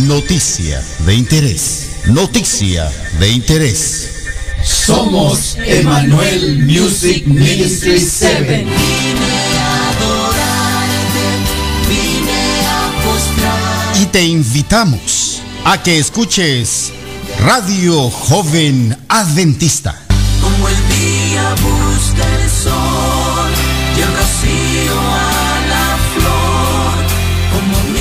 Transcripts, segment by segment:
Noticia de interés. Noticia de interés. Somos Emanuel Music Ministry 7. Y te invitamos a que escuches Radio Joven Adventista. Como el día busca el sol y el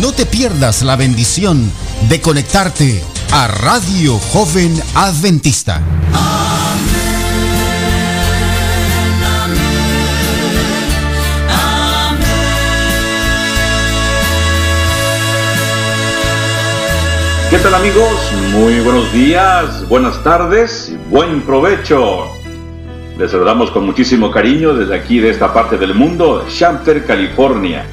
No te pierdas la bendición de conectarte a Radio Joven Adventista. ¿Qué tal amigos? Muy buenos días, buenas tardes y buen provecho. Les saludamos con muchísimo cariño desde aquí de esta parte del mundo, Shamter, California.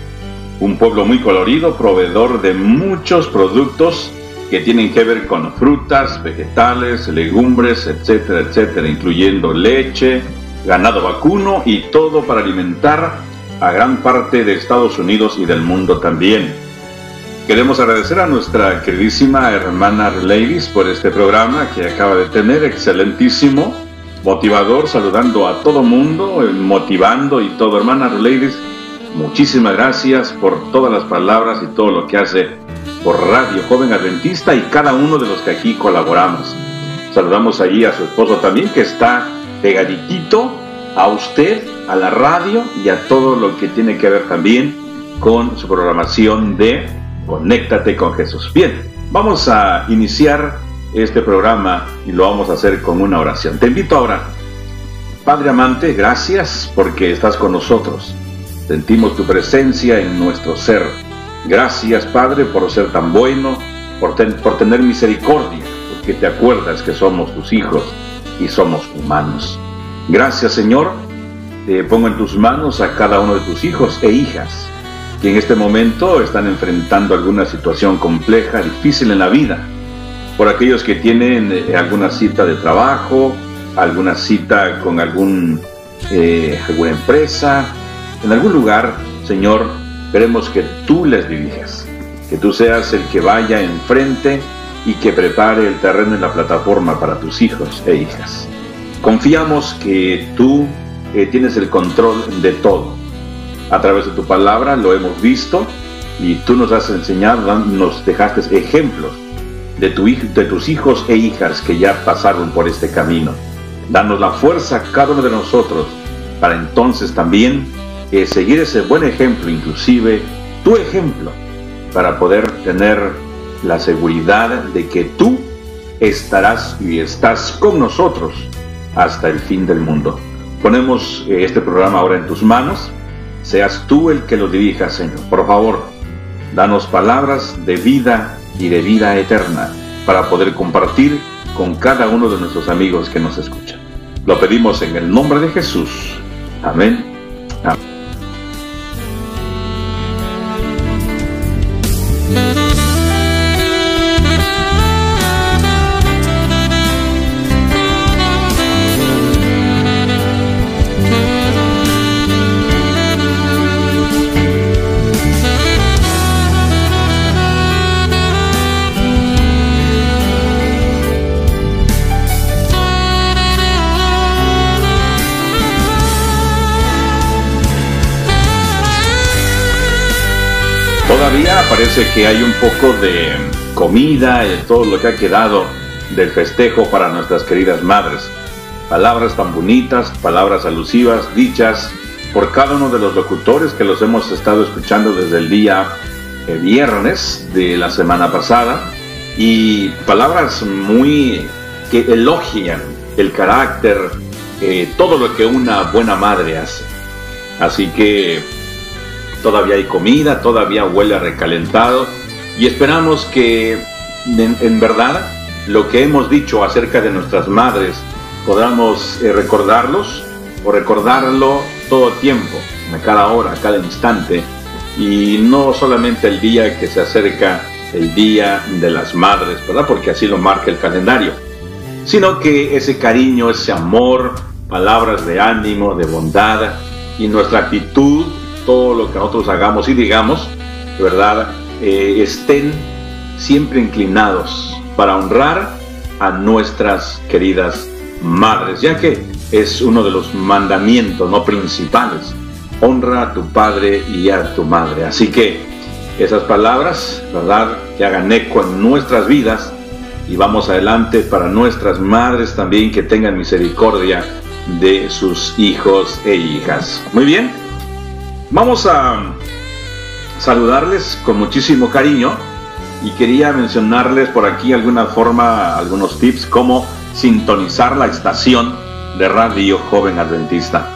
Un pueblo muy colorido, proveedor de muchos productos que tienen que ver con frutas, vegetales, legumbres, etcétera, etcétera, incluyendo leche, ganado vacuno y todo para alimentar a gran parte de Estados Unidos y del mundo también. Queremos agradecer a nuestra queridísima hermana Ladies por este programa que acaba de tener, excelentísimo, motivador, saludando a todo mundo, eh, motivando y todo. Hermana Ladies, muchísimas gracias por todas las palabras y todo lo que hace por Radio Joven Adventista y cada uno de los que aquí colaboramos. Saludamos allí a su esposo también que está pegaditito a usted, a la radio y a todo lo que tiene que ver también con su programación de Conéctate con Jesús. Bien, vamos a iniciar este programa y lo vamos a hacer con una oración. Te invito ahora, Padre amante, gracias porque estás con nosotros. Sentimos tu presencia en nuestro ser. Gracias, Padre, por ser tan bueno, por, por tener misericordia, porque te acuerdas que somos tus hijos y somos humanos. Gracias, Señor. Te pongo en tus manos a cada uno de tus hijos e hijas que en este momento están enfrentando alguna situación compleja, difícil en la vida. Por aquellos que tienen eh, alguna cita de trabajo, alguna cita con algún, eh, alguna empresa, en algún lugar, Señor, queremos que tú les dirijas, que tú seas el que vaya enfrente y que prepare el terreno y la plataforma para tus hijos e hijas. Confiamos que tú eh, tienes el control de todo a través de tu palabra lo hemos visto y tú nos has enseñado, nos dejaste ejemplos de, de tus hijos e hijas que ya pasaron por este camino. Danos la fuerza a cada uno de nosotros para entonces también seguir ese buen ejemplo, inclusive tu ejemplo, para poder tener la seguridad de que tú estarás y estás con nosotros hasta el fin del mundo. Ponemos eh, este programa ahora en tus manos seas tú el que lo dirija, Señor. Por favor, danos palabras de vida y de vida eterna para poder compartir con cada uno de nuestros amigos que nos escuchan. Lo pedimos en el nombre de Jesús. Amén. Amén. Que hay un poco de comida y todo lo que ha quedado del festejo para nuestras queridas madres. Palabras tan bonitas, palabras alusivas, dichas por cada uno de los locutores que los hemos estado escuchando desde el día eh, viernes de la semana pasada y palabras muy que elogian el carácter, eh, todo lo que una buena madre hace. Así que todavía hay comida, todavía huele recalentado y esperamos que en, verdad lo que hemos dicho acerca de nuestras madres podamos eh, recordarlos o recordarlo todo tiempo, a cada hora, a cada instante y no solamente el día que se acerca el Día de las Madres, ¿verdad? Porque así lo marca el calendario, sino que ese cariño, ese amor, palabras de ánimo, de bondad y nuestra actitud todo lo que nosotros hagamos y digamos, ¿verdad? Eh, estén siempre inclinados para honrar a nuestras queridas madres, ya que es uno de los mandamientos no principales. Honra a tu padre y a tu madre. Así que esas palabras, ¿verdad? Que hagan eco en nuestras vidas y vamos adelante para nuestras madres también que tengan misericordia de sus hijos e hijas. Muy bien. Vamos a saludarles con muchísimo cariño y quería mencionarles por aquí alguna forma, algunos tips cómo sintonizar la estación de radio joven adventista.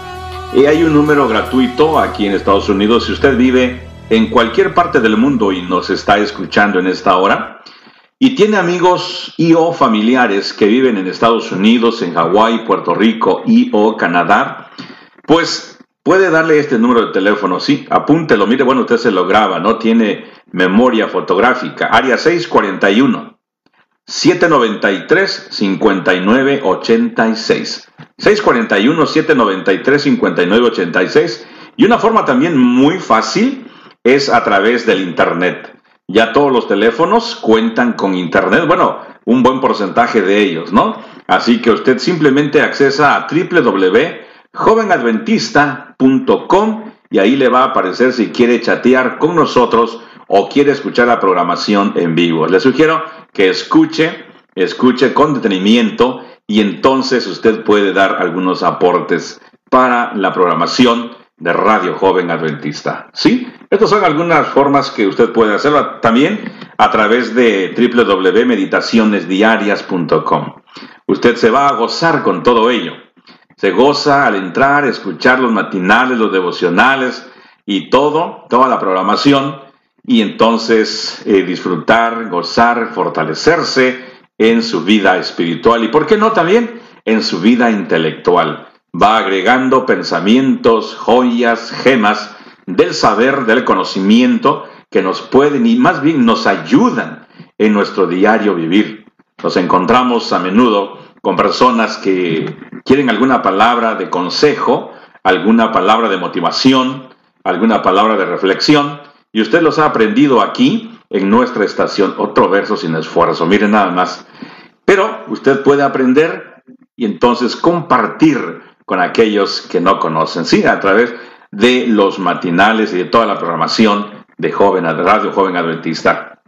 Y hay un número gratuito aquí en Estados Unidos. Si usted vive en cualquier parte del mundo y nos está escuchando en esta hora, y tiene amigos y o familiares que viven en Estados Unidos, en Hawái, Puerto Rico y o Canadá, pues Puede darle este número de teléfono, sí, apúntelo, mire, bueno, usted se lo graba, no tiene memoria fotográfica. Área 641 793 5986. 641 793 5986. Y una forma también muy fácil es a través del internet. Ya todos los teléfonos cuentan con internet, bueno, un buen porcentaje de ellos, ¿no? Así que usted simplemente accesa a www y ahí le va a aparecer si quiere chatear con nosotros o quiere escuchar la programación en vivo. Le sugiero que escuche, escuche con detenimiento y entonces usted puede dar algunos aportes para la programación de Radio Joven Adventista. ¿Sí? Estas son algunas formas que usted puede hacerlo también a través de www.meditacionesdiarias.com. Usted se va a gozar con todo ello se goza al entrar, escuchar los matinales, los devocionales y todo, toda la programación, y entonces eh, disfrutar, gozar, fortalecerse en su vida espiritual y, ¿por qué no también en su vida intelectual? Va agregando pensamientos, joyas, gemas del saber, del conocimiento que nos pueden y más bien nos ayudan en nuestro diario vivir. Nos encontramos a menudo con personas que quieren alguna palabra de consejo, alguna palabra de motivación, alguna palabra de reflexión, y usted los ha aprendido aquí en nuestra estación. Otro verso sin esfuerzo, miren nada más. Pero usted puede aprender y entonces compartir con aquellos que no conocen, sí, a través de los matinales y de toda la programación de Joven Radio Joven Adventista.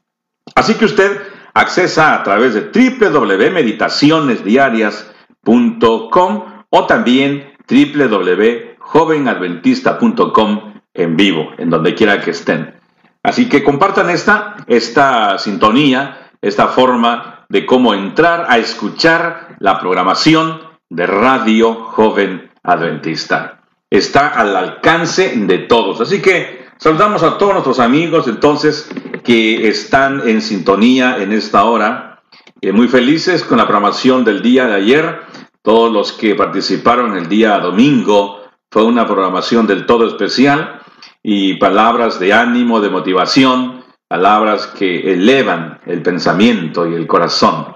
Así que usted accesa a través de www.meditacionesdiarias.com o también www.jovenadventista.com en vivo, en donde quiera que estén. Así que compartan esta, esta sintonía, esta forma de cómo entrar a escuchar la programación de Radio Joven Adventista. Está al alcance de todos. Así que saludamos a todos nuestros amigos entonces que están en sintonía en esta hora. Eh, muy felices con la programación del día de ayer. Todos los que participaron el día domingo fue una programación del todo especial y palabras de ánimo, de motivación, palabras que elevan el pensamiento y el corazón.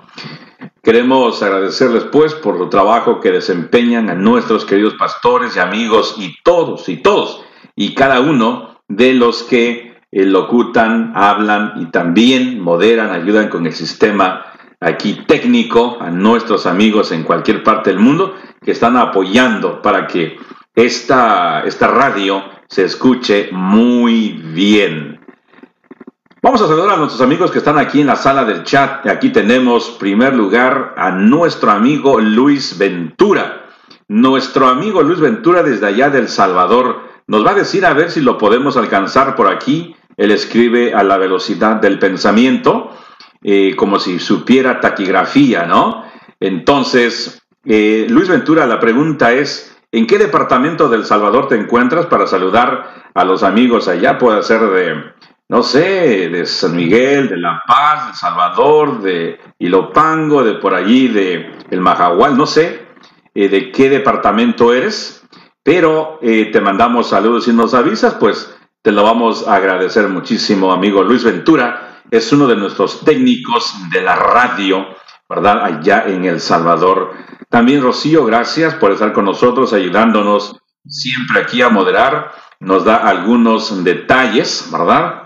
Queremos agradecerles pues por el trabajo que desempeñan a nuestros queridos pastores y amigos y todos y todos y cada uno de los que eh, locutan, hablan y también moderan, ayudan con el sistema aquí técnico a nuestros amigos en cualquier parte del mundo que están apoyando para que esta, esta radio se escuche muy bien. Vamos a saludar a nuestros amigos que están aquí en la sala del chat. Aquí tenemos, primer lugar, a nuestro amigo Luis Ventura. Nuestro amigo Luis Ventura desde allá del Salvador nos va a decir a ver si lo podemos alcanzar por aquí. Él escribe a la velocidad del pensamiento, eh, como si supiera taquigrafía, ¿no? Entonces, eh, Luis Ventura, la pregunta es, ¿en qué departamento del Salvador te encuentras para saludar a los amigos allá? Puede ser de no sé, de San Miguel, de La Paz, de Salvador, de Ilopango, de por allí, de El Majahual, no sé eh, de qué departamento eres, pero eh, te mandamos saludos y nos avisas, pues te lo vamos a agradecer muchísimo, amigo Luis Ventura, es uno de nuestros técnicos de la radio, ¿verdad? Allá en El Salvador. También Rocío, gracias por estar con nosotros, ayudándonos siempre aquí a moderar, nos da algunos detalles, ¿verdad?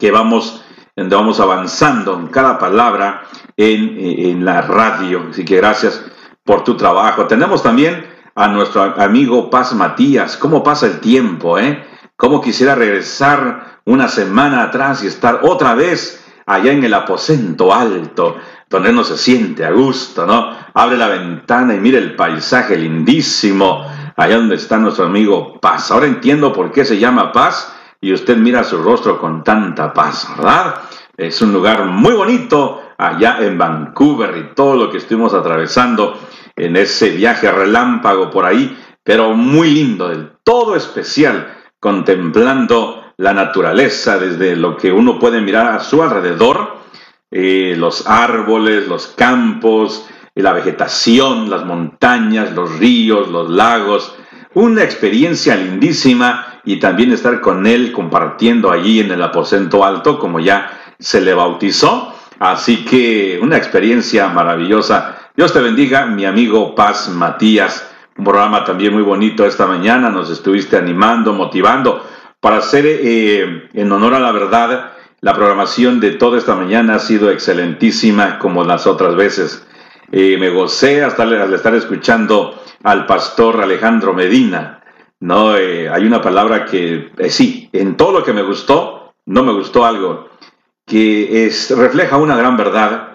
que vamos, vamos avanzando en cada palabra en, la radio. Así que gracias por tu trabajo. Tenemos también a nuestro amigo Paz Matías. ¿Cómo pasa el tiempo, eh? ¿Cómo quisiera regresar una semana atrás y estar otra vez allá en el aposento alto, donde uno se siente a gusto, ¿no? Abre la ventana y mire el paisaje lindísimo, allá donde está nuestro amigo Paz. Ahora entiendo por qué se llama Paz, y usted mira su rostro con tanta paz, ¿verdad? Es un lugar muy bonito allá en Vancouver y todo lo que estuvimos atravesando en ese viaje relámpago por ahí, pero muy lindo, del todo especial, contemplando la naturaleza desde lo que uno puede mirar a su alrededor, eh, los árboles, los campos, la vegetación, las montañas, los ríos, los lagos, una experiencia lindísima y también estar con él compartiendo allí en el aposento alto, como ya se le bautizó. Así que una experiencia maravillosa. Dios te bendiga, mi amigo Paz Matías. Un programa también muy bonito esta mañana. Nos estuviste animando, motivando para hacer eh, en honor a la verdad. La programación de toda esta mañana ha sido excelentísima como las otras veces. Eh, me gocé hasta al estar escuchando al pastor Alejandro Medina, no, eh, hay una palabra que eh, sí, en todo lo que me gustó, no me gustó algo, que es, refleja una gran verdad,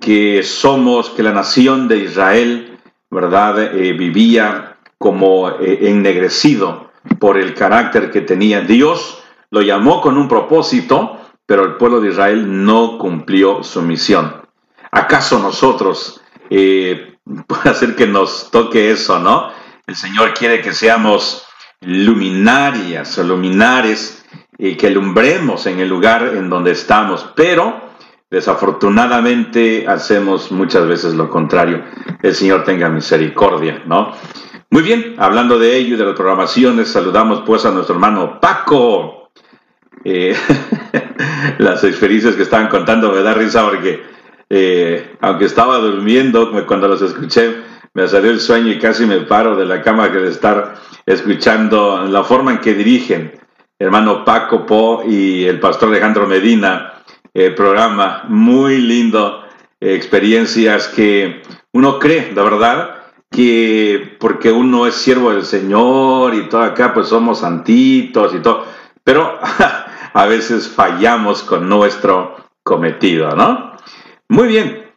que somos, que la nación de Israel, ¿verdad?, eh, vivía como ennegrecido por el carácter que tenía. Dios lo llamó con un propósito, pero el pueblo de Israel no cumplió su misión. ¿Acaso nosotros, puede hacer que nos toque eso, no? El Señor quiere que seamos luminarias o luminares y que alumbremos en el lugar en donde estamos, pero desafortunadamente hacemos muchas veces lo contrario. El Señor tenga misericordia, ¿no? Muy bien, hablando de ello y de las programaciones, saludamos pues a nuestro hermano Paco. Eh, las experiencias que estaban contando me da risa porque eh, aunque estaba durmiendo cuando los escuché, me salió el sueño y casi me paro de la cama que de estar escuchando la forma en que dirigen hermano Paco Po y el pastor Alejandro Medina el programa. Muy lindo, experiencias que uno cree, la verdad, que porque uno es siervo del Señor y todo acá, pues somos santitos y todo, pero a veces fallamos con nuestro cometido, ¿no? Muy bien.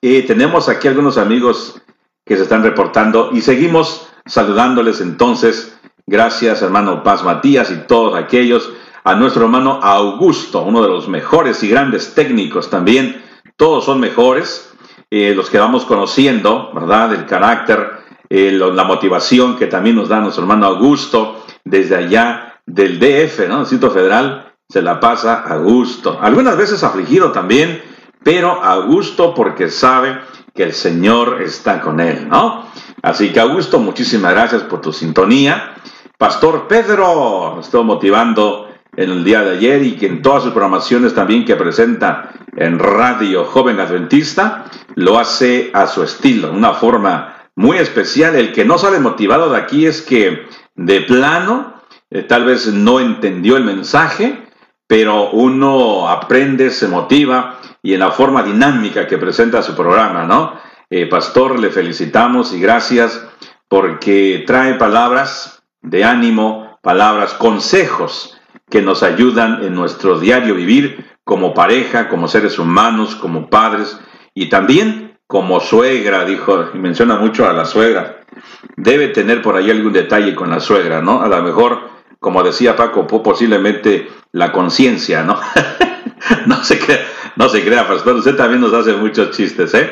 y tenemos aquí algunos amigos que se están reportando y seguimos saludándoles entonces. Gracias, hermano Paz Matías y todos aquellos. A nuestro hermano Augusto, uno de los mejores y grandes técnicos también. Todos son mejores. Eh, los que vamos conociendo, ¿verdad? El carácter, eh, la motivación que también nos da nuestro hermano Augusto desde allá del DF, ¿no? Distrito Federal, se la pasa a gusto. Algunas veces afligido también, pero a gusto porque sabe que el Señor está con él, ¿no? Así que Augusto, muchísimas gracias por tu sintonía. Pastor Pedro, nos estuvo motivando en el día de ayer y que en todas sus programaciones también que presenta en Radio Joven Adventista, lo hace a su estilo, una forma muy especial. El que no sale motivado de aquí es que de plano eh, tal vez no entendió el mensaje, pero uno aprende, se motiva y en la forma dinámica que presenta su programa, ¿no? Eh, pastor, le felicitamos y gracias porque trae palabras de ánimo, palabras, consejos que nos ayudan en nuestro diario vivir como pareja, como seres humanos, como padres y también como suegra, dijo, y menciona mucho a la suegra. Debe tener por ahí algún detalle con la suegra, ¿no? A lo mejor, como decía Paco, posiblemente la conciencia, ¿no? no se crea, no se crea, pastor, usted también nos hace muchos chistes, ¿eh?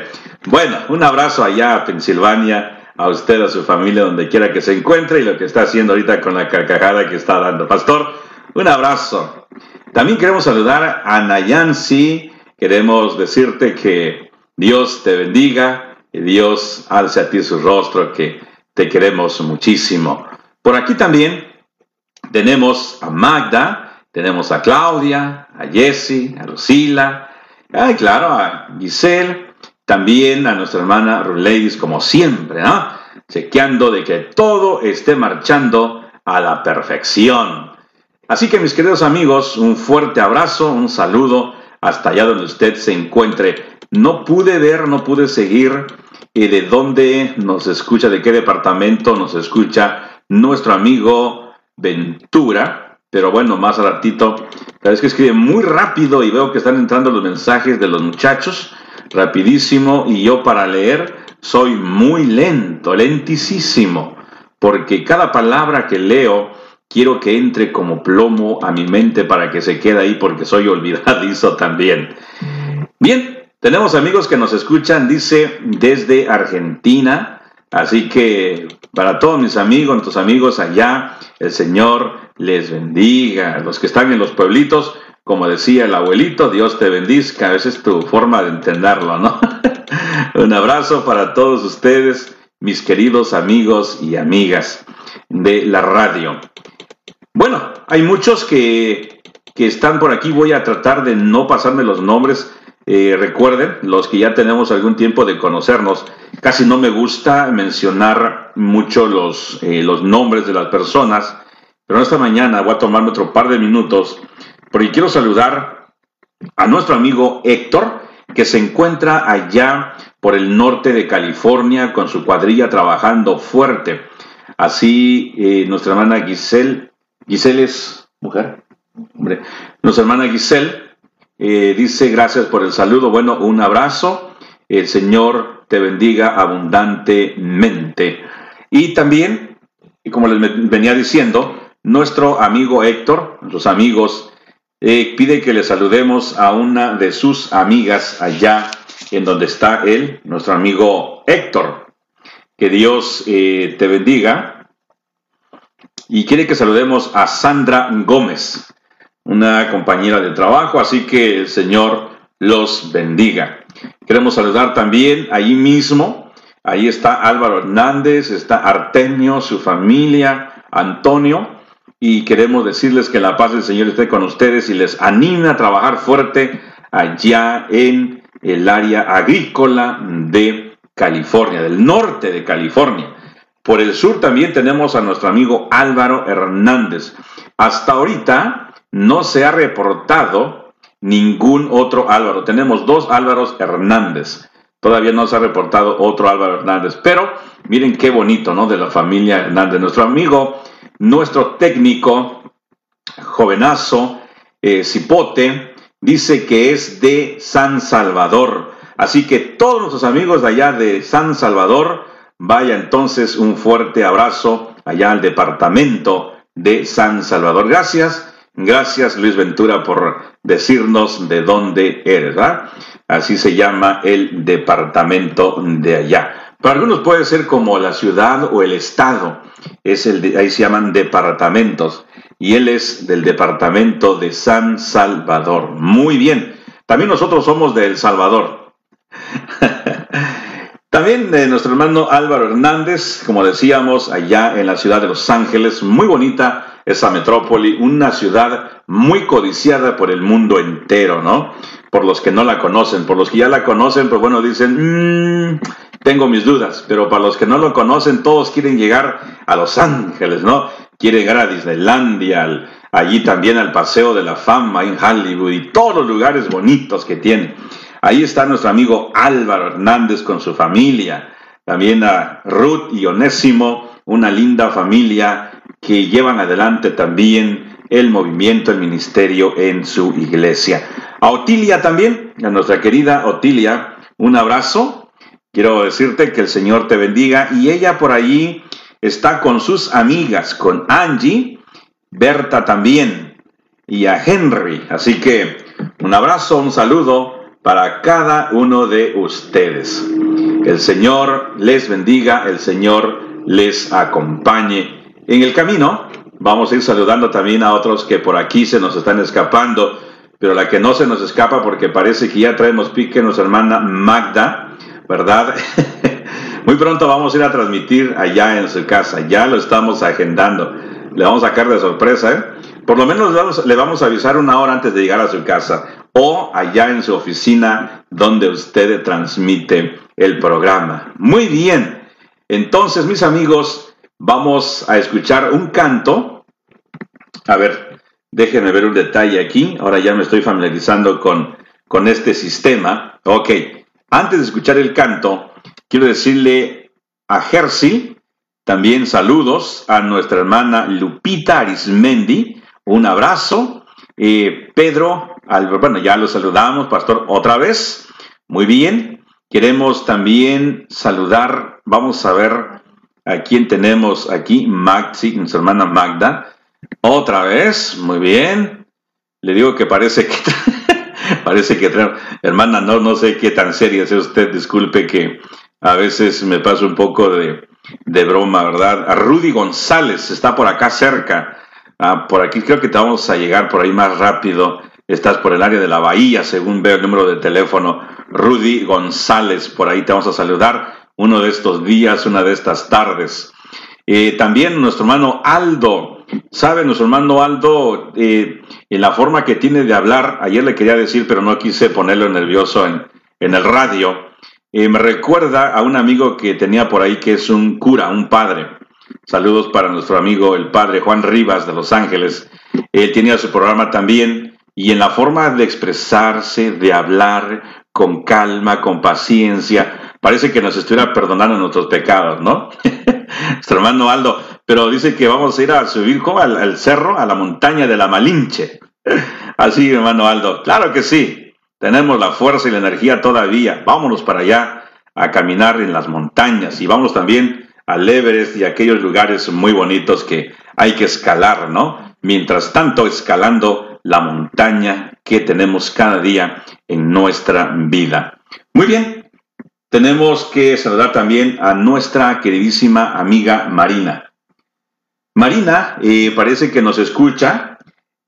Bueno, un abrazo allá a Pensilvania, a usted, a su familia, donde quiera que se encuentre y lo que está haciendo ahorita con la carcajada que está dando. Pastor, un abrazo. También queremos saludar a Nayansi, queremos decirte que Dios te bendiga, y Dios alce a ti su rostro, que te queremos muchísimo. Por aquí también tenemos a Magda, tenemos a Claudia, a Jessie, a Lucila, y claro, a Giselle, también a nuestra hermana Ruleis, como siempre, ¿no? Chequeando de que todo esté marchando a la perfección. Así que mis queridos amigos, un fuerte abrazo, un saludo hasta allá donde usted se encuentre. No pude ver, no pude seguir eh, de dónde nos escucha, de qué departamento nos escucha nuestro amigo Ventura, pero bueno, más a ratito. La vez que escribe muy rápido y veo que están entrando los mensajes de los muchachos, rapidísimo, y yo para leer soy muy lento, lentísimo, porque cada palabra que leo quiero que entre como plomo a mi mente para que se quede ahí porque soy olvidadizo también. Bien, tenemos amigos que nos escuchan, dice, desde Argentina. Así que para todos mis amigos, nuestros amigos allá, el Señor les bendiga. Los que están en los pueblitos, como decía el abuelito, Dios te bendiga. A veces es tu forma de entenderlo, ¿no? Un abrazo para todos ustedes, mis queridos amigos y amigas de la radio. Bueno, hay muchos que, que están por aquí. Voy a tratar de no pasarme los nombres eh, recuerden, los que ya tenemos algún tiempo de conocernos, casi no me gusta mencionar mucho los, eh, los nombres de las personas, pero esta mañana voy a tomarme otro par de minutos porque quiero saludar a nuestro amigo Héctor, que se encuentra allá por el norte de California con su cuadrilla trabajando fuerte. Así, eh, nuestra hermana Giselle, Giselle es mujer, hombre, nuestra hermana Giselle eh, dice, gracias por el saludo. Bueno, un abrazo. El Señor te bendiga abundantemente. Y también, como les venía diciendo, nuestro amigo Héctor, nuestros amigos, eh, pide que le saludemos a una de sus amigas allá en donde está él, nuestro amigo Héctor. Que Dios eh, te bendiga. Y quiere que saludemos a Sandra Gómez una compañera de trabajo, así que el Señor los bendiga. Queremos saludar también allí mismo, ahí está Álvaro Hernández, está Artemio, su familia, Antonio, y queremos decirles que la paz del Señor esté con ustedes y les anime a trabajar fuerte allá en el área agrícola de California, del norte de California. Por el sur también tenemos a nuestro amigo Álvaro Hernández. Hasta ahorita no se ha reportado ningún otro Álvaro. Tenemos dos Álvaros Hernández. Todavía no se ha reportado otro Álvaro Hernández. Pero miren qué bonito, ¿no? De la familia Hernández. Nuestro amigo, nuestro técnico, jovenazo, eh, Cipote, dice que es de San Salvador. Así que todos nuestros amigos de allá de San Salvador, vaya entonces un fuerte abrazo allá al departamento de San Salvador. Gracias Gracias Luis Ventura por decirnos de dónde eres, ¿verdad? Así se llama el departamento de allá. Para algunos puede ser como la ciudad o el estado, es el ahí se llaman departamentos, y él es del departamento de San Salvador. Muy bien, también nosotros somos de El Salvador. También de nuestro hermano Álvaro Hernández, como decíamos, allá en la ciudad de Los Ángeles, muy bonita esa metrópoli, una ciudad muy codiciada por el mundo entero, ¿no? Por los que no la conocen, por los que ya la conocen, pues bueno, dicen, mmm, tengo mis dudas, pero para los que no lo conocen, todos quieren llegar a Los Ángeles, ¿no? Quieren llegar a Disneylandia, allí también al Paseo de la Fama en Hollywood y todos los lugares bonitos que tiene. Ahí está nuestro amigo Álvaro Hernández con su familia, también a Ruth y Onésimo, una linda familia que llevan adelante también el movimiento, el ministerio en su iglesia. A Otilia también, a nuestra querida Otilia, un abrazo. Quiero decirte que el Señor te bendiga y ella por allí está con sus amigas, con Angie, Berta también y a Henry. Así que un abrazo, un saludo para cada uno de ustedes. El Señor les bendiga, el Señor les acompañe en el camino. Vamos a ir saludando también a otros que por aquí se nos están escapando, pero la que no se nos escapa porque parece que ya traemos pique nuestra hermana Magda, ¿verdad? Muy pronto vamos a ir a transmitir allá en su casa, ya lo estamos agendando. Le vamos a sacar de sorpresa, ¿eh? Por lo menos le vamos a avisar una hora antes de llegar a su casa o allá en su oficina donde usted transmite el programa. Muy bien. Entonces, mis amigos, vamos a escuchar un canto. A ver, déjenme ver un detalle aquí. Ahora ya me estoy familiarizando con, con este sistema. Ok, antes de escuchar el canto, quiero decirle a Jersey, también saludos a nuestra hermana Lupita Arismendi, un abrazo. Pedro, bueno, ya lo saludamos, pastor, otra vez. Muy bien. Queremos también saludar, vamos a ver a quién tenemos aquí, Maxi, nuestra hermana Magda. Otra vez, muy bien. Le digo que parece que, parece que, hermana, no, no sé qué tan seria es usted, disculpe que a veces me paso un poco de, de broma, ¿verdad? A Rudy González está por acá cerca. Ah, por aquí creo que te vamos a llegar por ahí más rápido. Estás por el área de la bahía, según veo el número de teléfono. Rudy González, por ahí te vamos a saludar uno de estos días, una de estas tardes. Eh, también nuestro hermano Aldo, ¿sabe? Nuestro hermano Aldo, eh, en la forma que tiene de hablar, ayer le quería decir, pero no quise ponerlo nervioso en, en el radio, eh, me recuerda a un amigo que tenía por ahí que es un cura, un padre. Saludos para nuestro amigo el padre Juan Rivas de Los Ángeles. Él tenía su programa también y en la forma de expresarse, de hablar con calma, con paciencia, parece que nos estuviera perdonando nuestros pecados, ¿no? nuestro hermano Aldo, pero dice que vamos a ir a subir ¿cómo? Al, al, cerro, a la montaña de la Malinche. Así, hermano Aldo, claro que sí, tenemos la fuerza y la energía todavía, vámonos para allá a caminar en las montañas y vamos también al Everest y aquellos lugares muy bonitos que hay que escalar, ¿no? Mientras tanto, escalando la montaña que tenemos cada día en nuestra vida. Muy bien, tenemos que saludar también a nuestra queridísima amiga Marina. Marina eh, parece que nos escucha,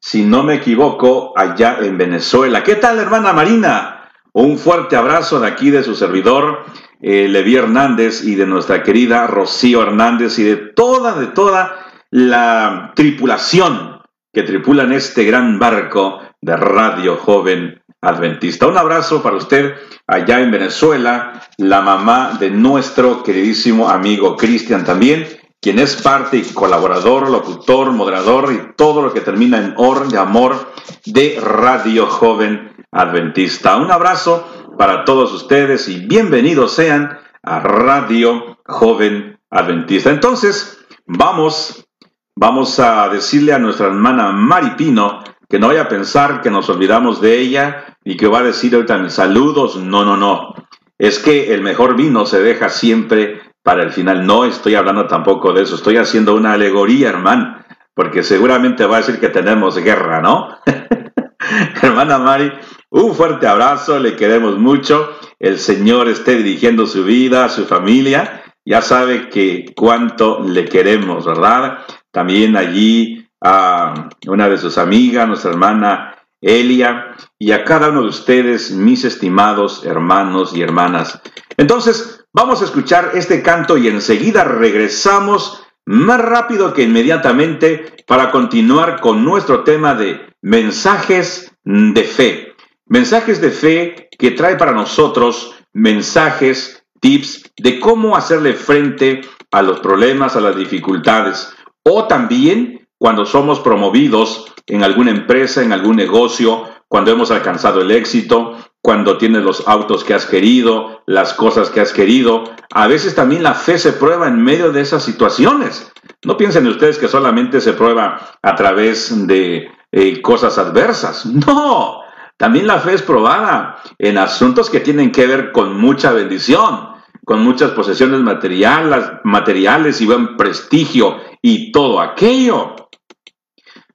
si no me equivoco, allá en Venezuela. ¿Qué tal, hermana Marina? Un fuerte abrazo de aquí de su servidor eh, Levi Hernández y de nuestra querida Rocío Hernández y de toda, de toda la tripulación que tripulan este gran barco de Radio Joven Adventista. Un abrazo para usted allá en Venezuela, la mamá de nuestro queridísimo amigo Cristian también, quien es parte y colaborador, locutor, moderador y todo lo que termina en or de amor de Radio Joven Adventista. Un abrazo para todos ustedes y bienvenidos sean a Radio Joven Adventista. Entonces, vamos, vamos a decirle a nuestra hermana Maripino que no vaya a pensar que nos olvidamos de ella y que va a decir ahorita saludos. No, no, no. Es que el mejor vino se deja siempre para el final. No estoy hablando tampoco de eso. Estoy haciendo una alegoría, hermano, porque seguramente va a decir que tenemos guerra, ¿no? Hermana Mari, un fuerte abrazo, le queremos mucho. El Señor esté dirigiendo su vida, su familia. Ya sabe que cuánto le queremos, ¿verdad? También allí a una de sus amigas, nuestra hermana Elia, y a cada uno de ustedes, mis estimados hermanos y hermanas. Entonces, vamos a escuchar este canto y enseguida regresamos más rápido que inmediatamente para continuar con nuestro tema de mensajes de fe. Mensajes de fe que trae para nosotros mensajes, tips de cómo hacerle frente a los problemas, a las dificultades. O también cuando somos promovidos en alguna empresa, en algún negocio, cuando hemos alcanzado el éxito, cuando tienes los autos que has querido, las cosas que has querido. A veces también la fe se prueba en medio de esas situaciones. No piensen ustedes que solamente se prueba a través de eh, cosas adversas. No, también la fe es probada en asuntos que tienen que ver con mucha bendición, con muchas posesiones materiales, materiales y buen prestigio y todo aquello.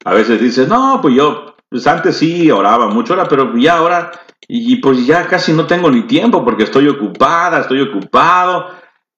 A veces dices, no, pues yo, pues antes sí oraba mucho, ahora, pero ya ahora, y pues ya casi no tengo ni tiempo porque estoy ocupada, estoy ocupado,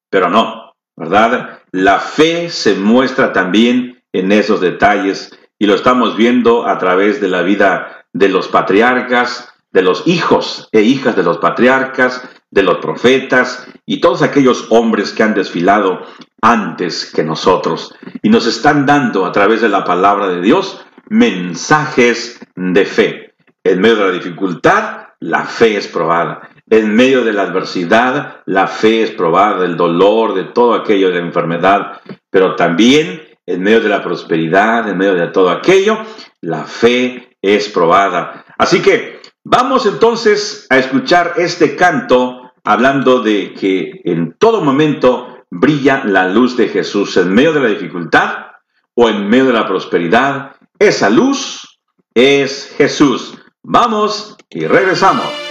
pero no, ¿verdad? La fe se muestra también en esos detalles y lo estamos viendo a través de la vida de los patriarcas, de los hijos e hijas de los patriarcas, de los profetas y todos aquellos hombres que han desfilado antes que nosotros y nos están dando a través de la palabra de Dios mensajes de fe. En medio de la dificultad, la fe es probada. En medio de la adversidad, la fe es probada, del dolor, de todo aquello de la enfermedad, pero también en medio de la prosperidad, en medio de todo aquello, la fe es probada. Así que vamos entonces a escuchar este canto hablando de que en todo momento brilla la luz de Jesús en medio de la dificultad o en medio de la prosperidad. Esa luz es Jesús. Vamos y regresamos.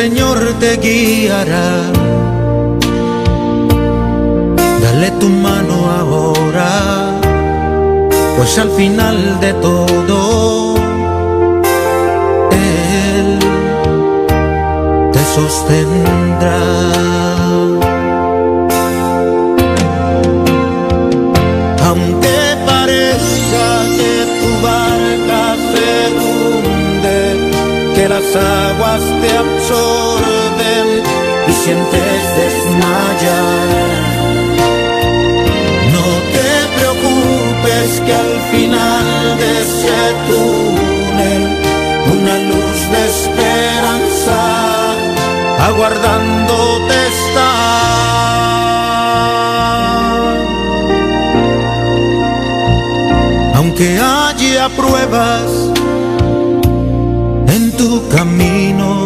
Señor te guiará. Dale tu mano ahora, pues al final de todo, Él te sostendrá. las aguas te absorben y sientes desmayar. No te preocupes que al final de ese túnel una luz de esperanza aguardándote está. Aunque haya pruebas tu camino.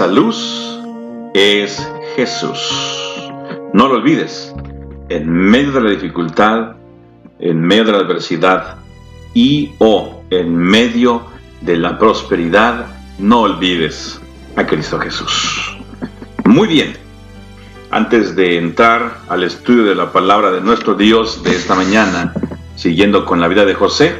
Esa luz es Jesús. No lo olvides, en medio de la dificultad, en medio de la adversidad y o en medio de la prosperidad, no olvides a Cristo Jesús. Muy bien, antes de entrar al estudio de la palabra de nuestro Dios de esta mañana, siguiendo con la vida de José,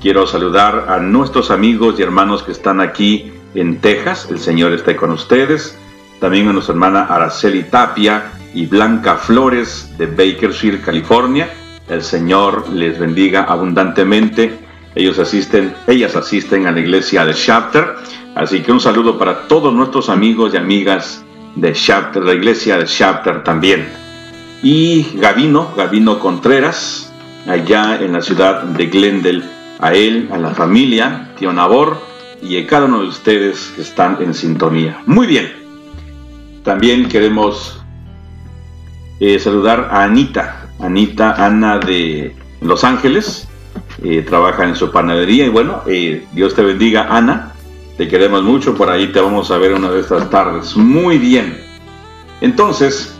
quiero saludar a nuestros amigos y hermanos que están aquí en Texas. El Señor esté con ustedes. También a nuestra hermana Araceli Tapia y Blanca Flores de Bakersfield, California. El Señor les bendiga abundantemente. Ellos asisten, ellas asisten a la iglesia de Chapter. Así que un saludo para todos nuestros amigos y amigas de Chapter, la iglesia de Chapter también. Y Gavino, Gavino Contreras, allá en la ciudad de Glendale, a él, a la familia, tío Nabor y cada uno de ustedes que están en sintonía. Muy bien. También queremos eh, saludar a Anita, Anita Ana de Los Ángeles, eh, trabaja en su panadería y bueno, eh, Dios te bendiga Ana, te queremos mucho, por ahí te vamos a ver una de estas tardes. Muy bien. Entonces,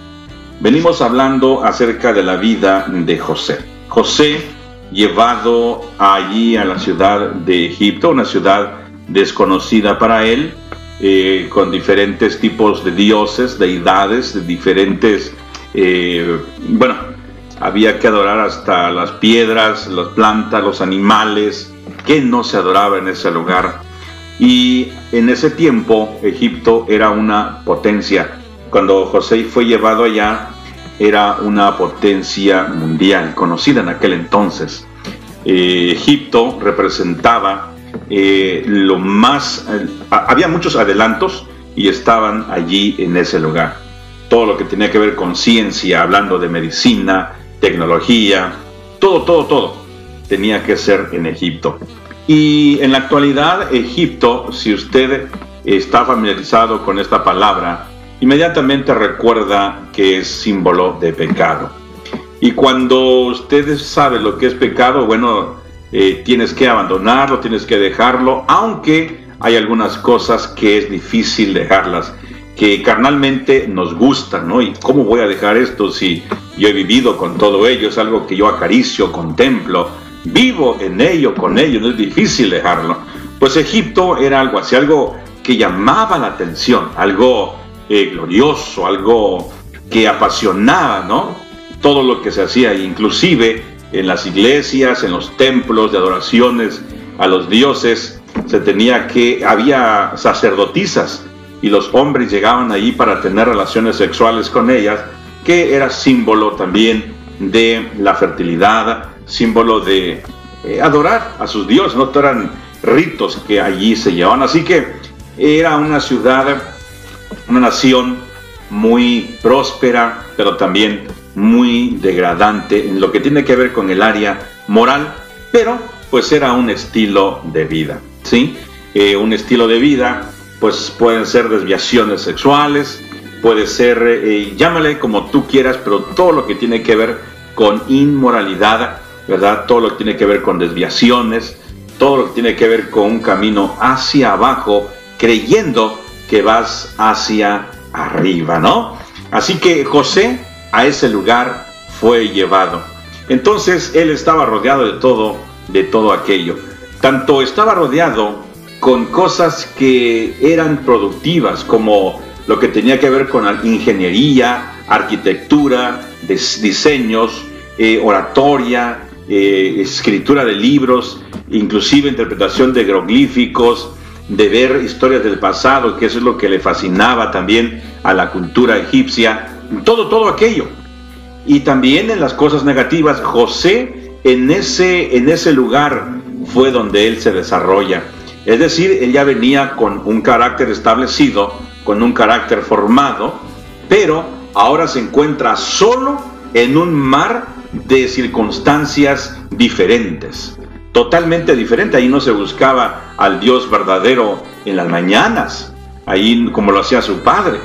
venimos hablando acerca de la vida de José. José llevado allí a la ciudad de Egipto, una ciudad desconocida para él, eh, con diferentes tipos de dioses, deidades, de diferentes, eh, bueno, había que adorar hasta las piedras, las plantas, los animales, que no se adoraba en ese lugar. Y en ese tiempo Egipto era una potencia. Cuando José fue llevado allá, era una potencia mundial, conocida en aquel entonces. Eh, Egipto representaba eh, lo más... eh, había muchos adelantos y estaban allí en ese lugar. Todo lo que tenía que ver con ciencia, hablando de medicina, tecnología, todo, todo, todo, tenía que ser en Egipto. Y en la actualidad, Egipto, si usted está familiarizado con esta palabra, inmediatamente recuerda que es símbolo de pecado. Y cuando usted sabe lo que es pecado, bueno, eh, tienes que abandonarlo, tienes que dejarlo, aunque hay algunas cosas que es difícil dejarlas, que carnalmente nos gustan, ¿no? ¿Y cómo voy a dejar esto si yo he vivido con todo ello? Es algo que yo acaricio, contemplo, vivo en ello, con ello, no es difícil dejarlo. Pues Egipto era algo así, algo que llamaba la atención, algo eh, glorioso, algo que apasionaba, ¿no? Todo lo que se hacía, inclusive en las iglesias, en los templos de adoraciones a los dioses, se tenía que, había sacerdotisas y los hombres llegaban allí para tener relaciones sexuales con ellas, que era símbolo también de la fertilidad, símbolo de eh, adorar a sus dioses, no eran ritos que allí se llevaban. Así que era una ciudad, una nación muy próspera, pero también muy degradante en lo que tiene que ver con el área moral, pero pues era un estilo de vida, ¿sí? Eh, un estilo de vida, pues pueden ser desviaciones sexuales, puede ser, eh, llámale como tú quieras, pero todo lo que tiene que ver con inmoralidad, ¿verdad? Todo lo que tiene que ver con desviaciones, todo lo que tiene que ver con un camino hacia abajo, creyendo que vas hacia arriba, ¿no? Así que José a ese lugar fue llevado. Entonces él estaba rodeado de todo, de todo aquello. Tanto estaba rodeado con cosas que eran productivas, como lo que tenía que ver con ingeniería, arquitectura, diseños, eh, oratoria, eh, escritura de libros, inclusive interpretación de jeroglíficos, de ver historias del pasado, que eso es lo que le fascinaba también a la cultura egipcia, todo, todo aquello. Y también en las cosas negativas, José en ese, en ese lugar fue donde él se desarrolla. Es decir, él ya venía con un carácter establecido, con un carácter formado, pero ahora se encuentra solo en un mar de circunstancias diferentes, totalmente diferente. Ahí no se buscaba al Dios verdadero en las mañanas, ahí como lo hacía su padre.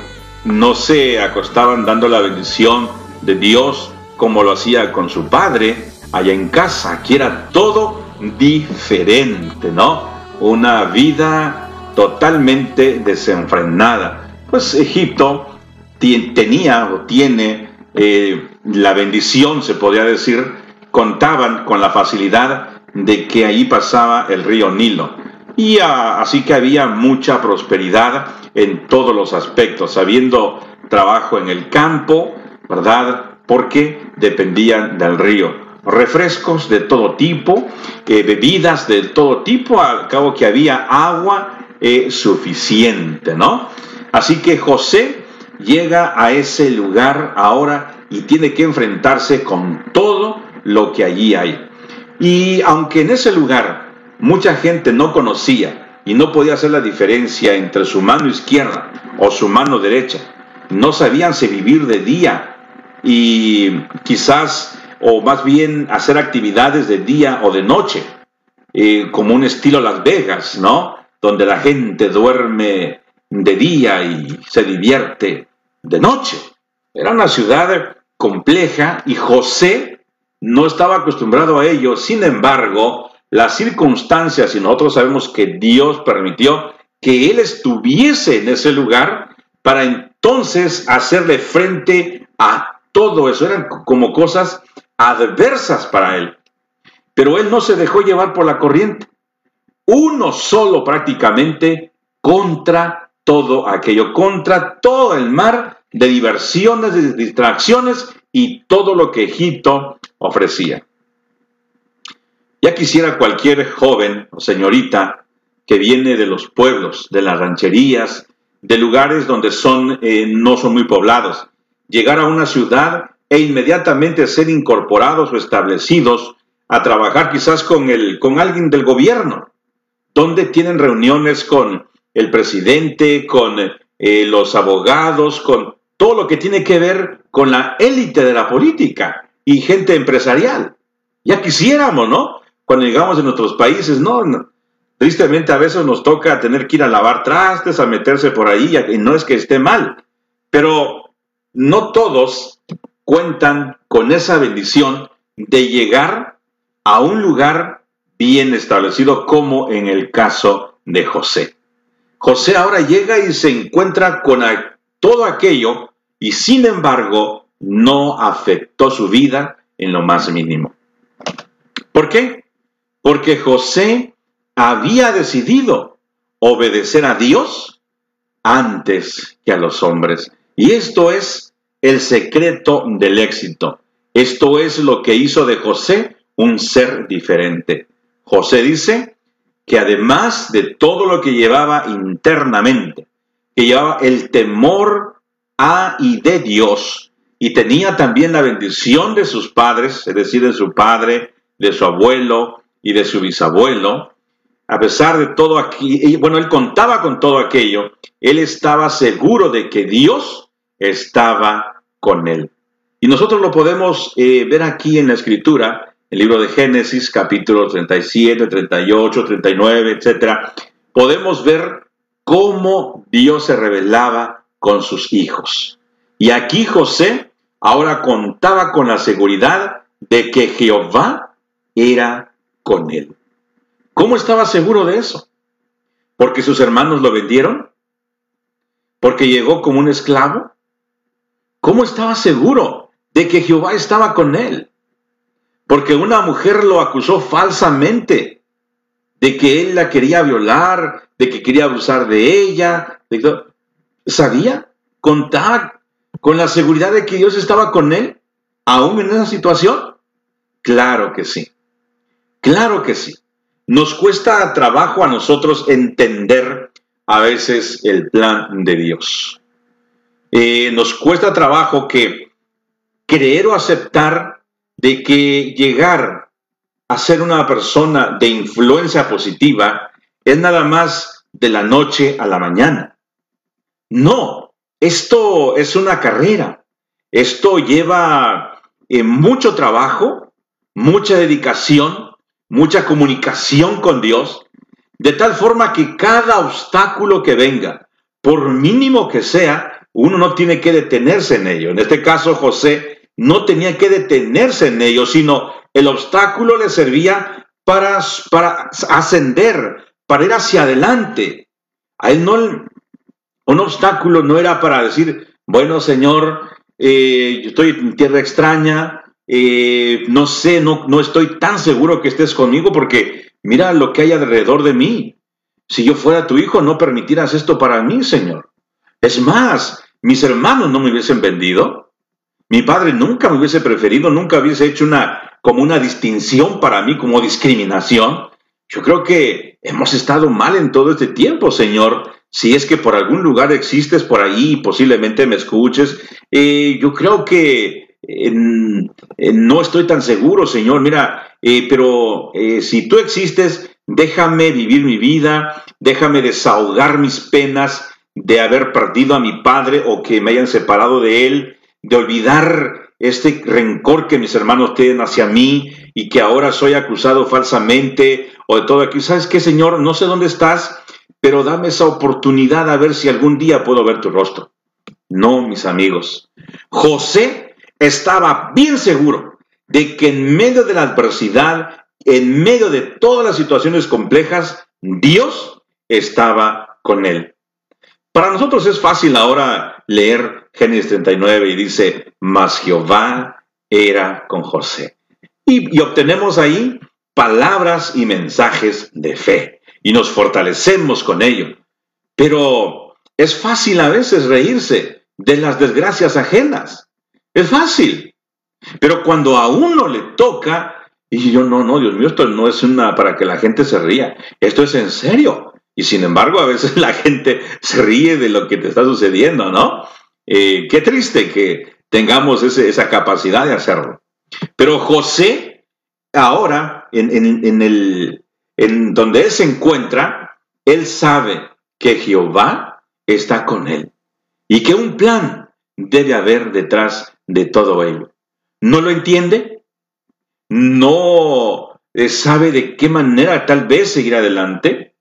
No se acostaban dando la bendición de Dios como lo hacía con su padre allá en casa. Aquí era todo diferente, ¿no? Una vida totalmente desenfrenada. Pues Egipto tenía o tiene eh, la bendición, se podría decir, contaban con la facilidad de que ahí pasaba el río Nilo. Y ah, así que había mucha prosperidad en todos los aspectos, habiendo trabajo en el campo, ¿verdad? Porque dependían del río. Refrescos de todo tipo, eh, bebidas de todo tipo, al cabo que había agua eh, suficiente, ¿no? Así que José llega a ese lugar ahora y tiene que enfrentarse con todo lo que allí hay. Y aunque en ese lugar mucha gente no conocía y no podía hacer la diferencia entre su mano izquierda o su mano derecha, no sabían si vivir de día y quizás, o más bien hacer actividades de día o de noche, eh, como un estilo Las Vegas, ¿no? Donde la gente duerme de día y se divierte de noche. Era una ciudad compleja y José no estaba acostumbrado a ello. Sin embargo, las circunstancias, y nosotros sabemos que Dios permitió que él estuviese en ese lugar para entonces hacerle frente a todo eso. Eran como cosas adversas para él. Pero él no se dejó llevar por la corriente. Uno solo prácticamente contra todo aquello, contra todo el mar de diversiones, de distracciones y todo lo que Egipto ofrecía. Ya quisiera cualquier joven o señorita que viene de los pueblos, de las rancherías, de lugares donde son, eh, no son muy poblados, llegar a una ciudad e inmediatamente ser incorporados o establecidos a trabajar quizás con, el, con alguien del gobierno, donde tienen reuniones con el presidente, con eh, los abogados, con todo lo que tiene que ver con la élite de la política y gente empresarial. Ya quisiéramos, ¿no? Cuando llegamos a nuestros países, no, tristemente a veces nos toca tener que ir a lavar trastes, a meterse por ahí, y no es que esté mal, pero no todos cuentan con esa bendición de llegar a un lugar bien establecido como en el caso de José. José ahora llega y se encuentra con todo aquello y sin embargo no afectó su vida en lo más mínimo. ¿Por qué? Porque José había decidido obedecer a Dios antes que a los hombres. Y esto es el secreto del éxito. Esto es lo que hizo de José un ser diferente. José dice que además de todo lo que llevaba internamente, que llevaba el temor a y de Dios, y tenía también la bendición de sus padres, es decir, de su padre, de su abuelo y de su bisabuelo, a pesar de todo aquí, bueno, él contaba con todo aquello, él estaba seguro de que Dios estaba con él. Y nosotros lo podemos eh, ver aquí en la escritura, el libro de Génesis, capítulo 37, 38, 39, etc. Podemos ver cómo Dios se revelaba con sus hijos. Y aquí José ahora contaba con la seguridad de que Jehová era con él. ¿Cómo estaba seguro de eso? ¿Porque sus hermanos lo vendieron? ¿Porque llegó como un esclavo? ¿Cómo estaba seguro de que Jehová estaba con él? Porque una mujer lo acusó falsamente de que él la quería violar, de que quería abusar de ella. ¿Sabía? ¿Contaba con la seguridad de que Dios estaba con él, aún en esa situación? Claro que sí. Claro que sí. Nos cuesta trabajo a nosotros entender a veces el plan de Dios. Eh, nos cuesta trabajo que creer o aceptar de que llegar a ser una persona de influencia positiva es nada más de la noche a la mañana. No, esto es una carrera. Esto lleva eh, mucho trabajo, mucha dedicación, mucha comunicación con Dios, de tal forma que cada obstáculo que venga, por mínimo que sea, uno no tiene que detenerse en ello. En este caso, José no tenía que detenerse en ello, sino el obstáculo le servía para, para ascender, para ir hacia adelante. A él no, un obstáculo no era para decir, bueno, Señor, eh, yo estoy en tierra extraña, eh, no sé, no, no estoy tan seguro que estés conmigo porque mira lo que hay alrededor de mí. Si yo fuera tu hijo, no permitieras esto para mí, Señor. Es más, mis hermanos no me hubiesen vendido. Mi padre nunca me hubiese preferido, nunca hubiese hecho una como una distinción para mí, como discriminación. Yo creo que hemos estado mal en todo este tiempo, Señor. Si es que por algún lugar existes por ahí posiblemente me escuches, eh, yo creo que no estoy tan seguro, Señor. Mira, eh, pero eh, si tú existes, déjame vivir mi vida, déjame desahogar mis penas de haber perdido a mi padre o que me hayan separado de él, de olvidar este rencor que mis hermanos tienen hacia mí y que ahora soy acusado falsamente o de todo aquí. ¿Sabes qué, Señor? No sé dónde estás, pero dame esa oportunidad a ver si algún día puedo ver tu rostro. No, mis amigos. José estaba bien seguro de que en medio de la adversidad, en medio de todas las situaciones complejas, Dios estaba con él. Para nosotros es fácil ahora leer Génesis 39 y dice, mas Jehová era con José. Y, y obtenemos ahí palabras y mensajes de fe y nos fortalecemos con ello. Pero es fácil a veces reírse de las desgracias ajenas. Es fácil. Pero cuando a uno le toca, y yo no, no, Dios mío, esto no es una para que la gente se ría, esto es en serio. Y sin embargo, a veces la gente se ríe de lo que te está sucediendo, ¿no? Eh, qué triste que tengamos esa capacidad de hacerlo. Pero José, ahora, en, el, en donde él se encuentra, él sabe que Jehová está con él y que un plan debe haber detrás de todo ello. ¿No lo entiende? ¿No eh, sabe de qué manera tal vez seguir adelante?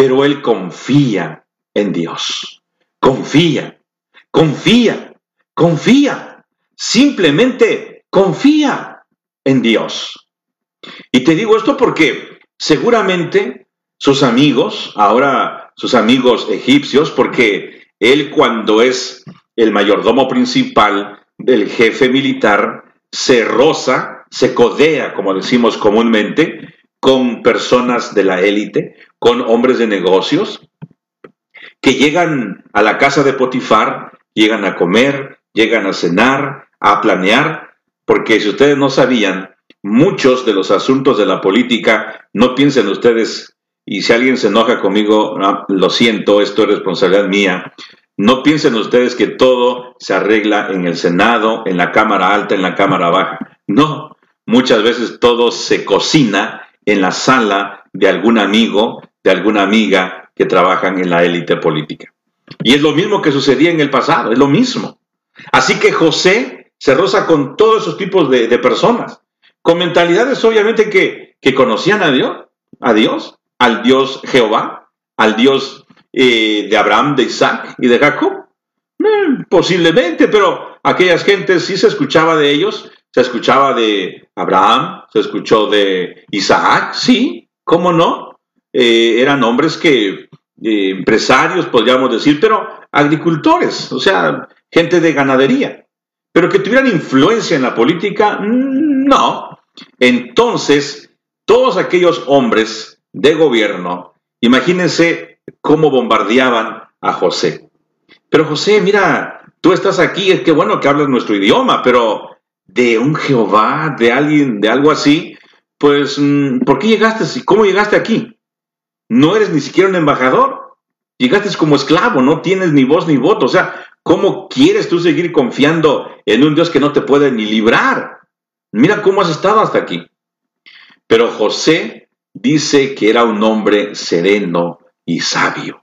pero él confía en Dios. Confía, confía, confía. Simplemente confía en Dios. Y te digo esto porque seguramente sus amigos, ahora sus amigos egipcios, porque él cuando es el mayordomo principal del jefe militar, se roza, se codea, como decimos comúnmente, con personas de la élite, con hombres de negocios, que llegan a la casa de Potifar, llegan a comer, llegan a cenar, a planear, porque si ustedes no sabían, muchos de los asuntos de la política, no piensen ustedes, y si alguien se enoja conmigo, lo siento, esto es responsabilidad mía, no piensen ustedes que todo se arregla en el Senado, en la Cámara Alta, en la Cámara Baja. No, muchas veces todo se cocina en la sala de algún amigo, de alguna amiga que trabajan en la élite política. Y es lo mismo que sucedía en el pasado, es lo mismo. Así que José se roza con todos esos tipos de, personas, con mentalidades obviamente que, que, conocían a Dios, a Dios, al Dios Jehová, al Dios de Abraham, de Isaac y de Jacob. Eh, posiblemente, pero aquellas gentes sí se escuchaba de ellos se escuchaba de Abraham, se escuchó de Isaac, sí, ¿cómo no? Eh, eran hombres que, eh, empresarios, podríamos decir, pero agricultores, o sea, gente de ganadería. Pero que tuvieran influencia en la política, mm, no. Entonces, todos aquellos hombres de gobierno, imagínense cómo bombardeaban a José. Pero José, mira, tú estás aquí, es que bueno que hablas nuestro idioma, pero de un Jehová, de alguien, de algo así, pues, mm, ¿por qué llegaste? ¿Cómo llegaste aquí? No eres ni siquiera un embajador. Llegaste como esclavo, no tienes ni voz ni voto. O sea, ¿cómo quieres tú seguir confiando en un Dios que no te puede ni librar? Mira cómo has estado hasta aquí. Pero José dice que era un hombre sereno y sabio.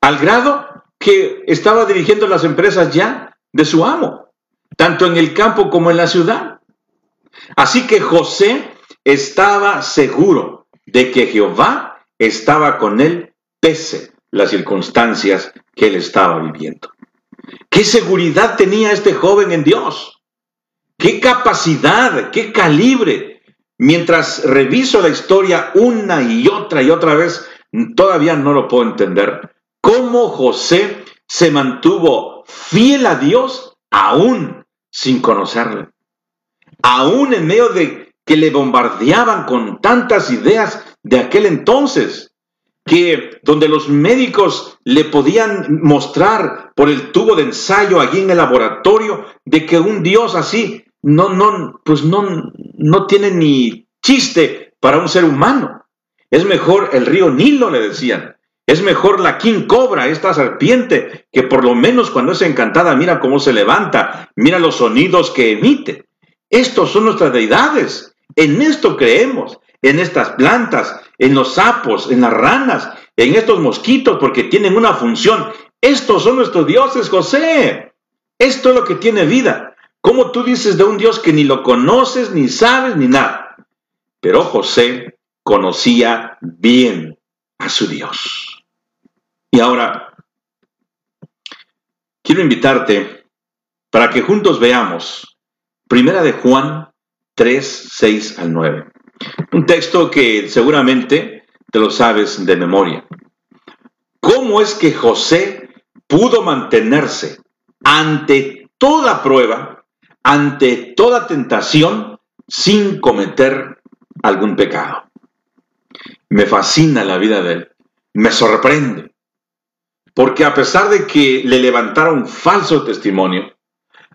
Al grado que estaba dirigiendo las empresas ya de su amo, tanto en el campo como en la ciudad. Así que José estaba seguro de que Jehová estaba con él pese las circunstancias que él estaba viviendo. ¿Qué seguridad tenía este joven en Dios? ¿Qué capacidad, qué calibre? Mientras reviso la historia una y otra y otra vez, todavía no lo puedo entender. ¿Cómo José se mantuvo fiel a Dios aún sin conocerle? Aún en medio de que le bombardeaban con tantas ideas de aquel entonces que donde los médicos le podían mostrar por el tubo de ensayo allí en el laboratorio de que un Dios así no, no, pues no, no tiene ni chiste para un ser humano. Es mejor el río Nilo, le decían. Es mejor la king cobra, esta serpiente, que por lo menos cuando es encantada mira cómo se levanta, mira los sonidos que emite. Estos son nuestras deidades. En esto creemos en estas plantas, en los sapos, en las ranas, en estos mosquitos, porque tienen una función. Estos son nuestros dioses, José. Esto es lo que tiene vida. ¿Cómo tú dices de un Dios que ni lo conoces, ni sabes, ni nada? Pero José conocía bien a su Dios. Y ahora, quiero invitarte para que juntos veamos Primera de Juan 3, 6 al 9. Un texto que seguramente te lo sabes de memoria. ¿Cómo es que José pudo mantenerse ante toda prueba, ante toda tentación, sin cometer algún pecado? Me fascina la vida de él, me sorprende, porque a pesar de que le levantaron falso testimonio,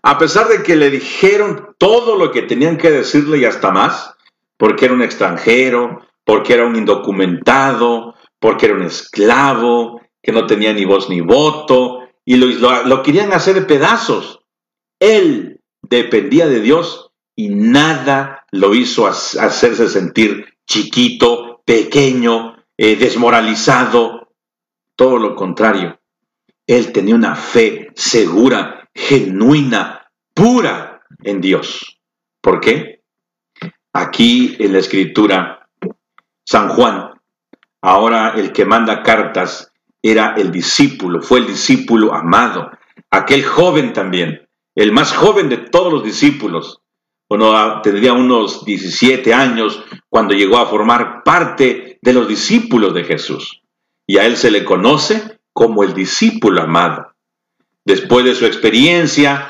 a pesar de que le dijeron todo lo que tenían que decirle y hasta más, porque era un extranjero, porque era un indocumentado, porque era un esclavo, que no tenía ni voz ni voto, y lo, querían hacer de pedazos. Él dependía de Dios y nada lo hizo hacerse sentir chiquito, pequeño, eh, desmoralizado. Todo lo contrario. Él tenía una fe segura, genuina, pura en Dios. ¿Por qué? Aquí en la escritura, San Juan, ahora el que manda cartas, era el discípulo, fue el discípulo amado, aquel joven también, el más joven de todos los discípulos. Bueno, tendría unos 17 años cuando llegó a formar parte de los discípulos de Jesús. Y a él se le conoce como el discípulo amado. Después de su experiencia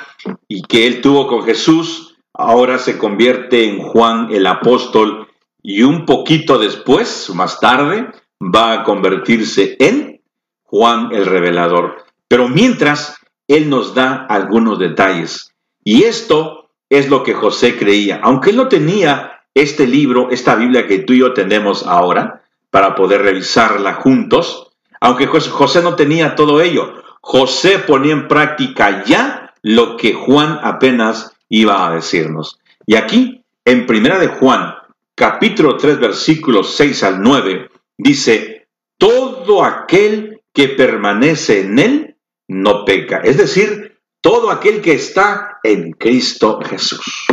y que él tuvo con Jesús, ahora se convierte en Juan el apóstol y un poquito después, más tarde, va a convertirse en Juan el revelador. Pero mientras, él nos da algunos detalles. Y esto es lo que José creía. Aunque él no tenía este libro, esta Biblia que tú y yo tenemos ahora, para poder revisarla juntos, aunque José no tenía todo ello, José ponía en práctica ya lo que Juan apenas iba a decirnos. Y aquí, en Primera de Juan, capítulo 3, versículos 6 al 9, dice, todo aquel que permanece en él no peca. Es decir, todo aquel que está en Cristo Jesús.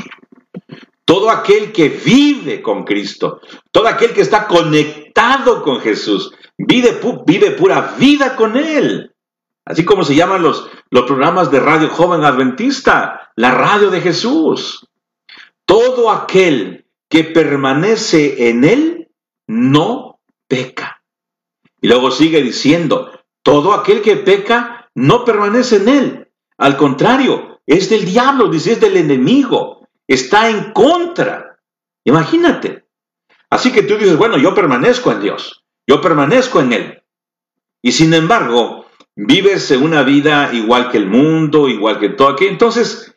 Todo aquel que vive con Cristo, todo aquel que está conectado con Jesús, vive, pura vida con Él. Así como se llaman los programas de radio joven adventista, la radio de Jesús. Todo aquel que permanece en él no peca. Y luego sigue diciendo, todo aquel que peca no permanece en él. Al contrario, es del diablo, dice, es del enemigo. Está en contra. Imagínate. Así que tú dices, bueno, yo permanezco en Dios. Yo permanezco en él. Y sin embargo, vives una vida igual que el mundo, igual que todo aquí. Entonces,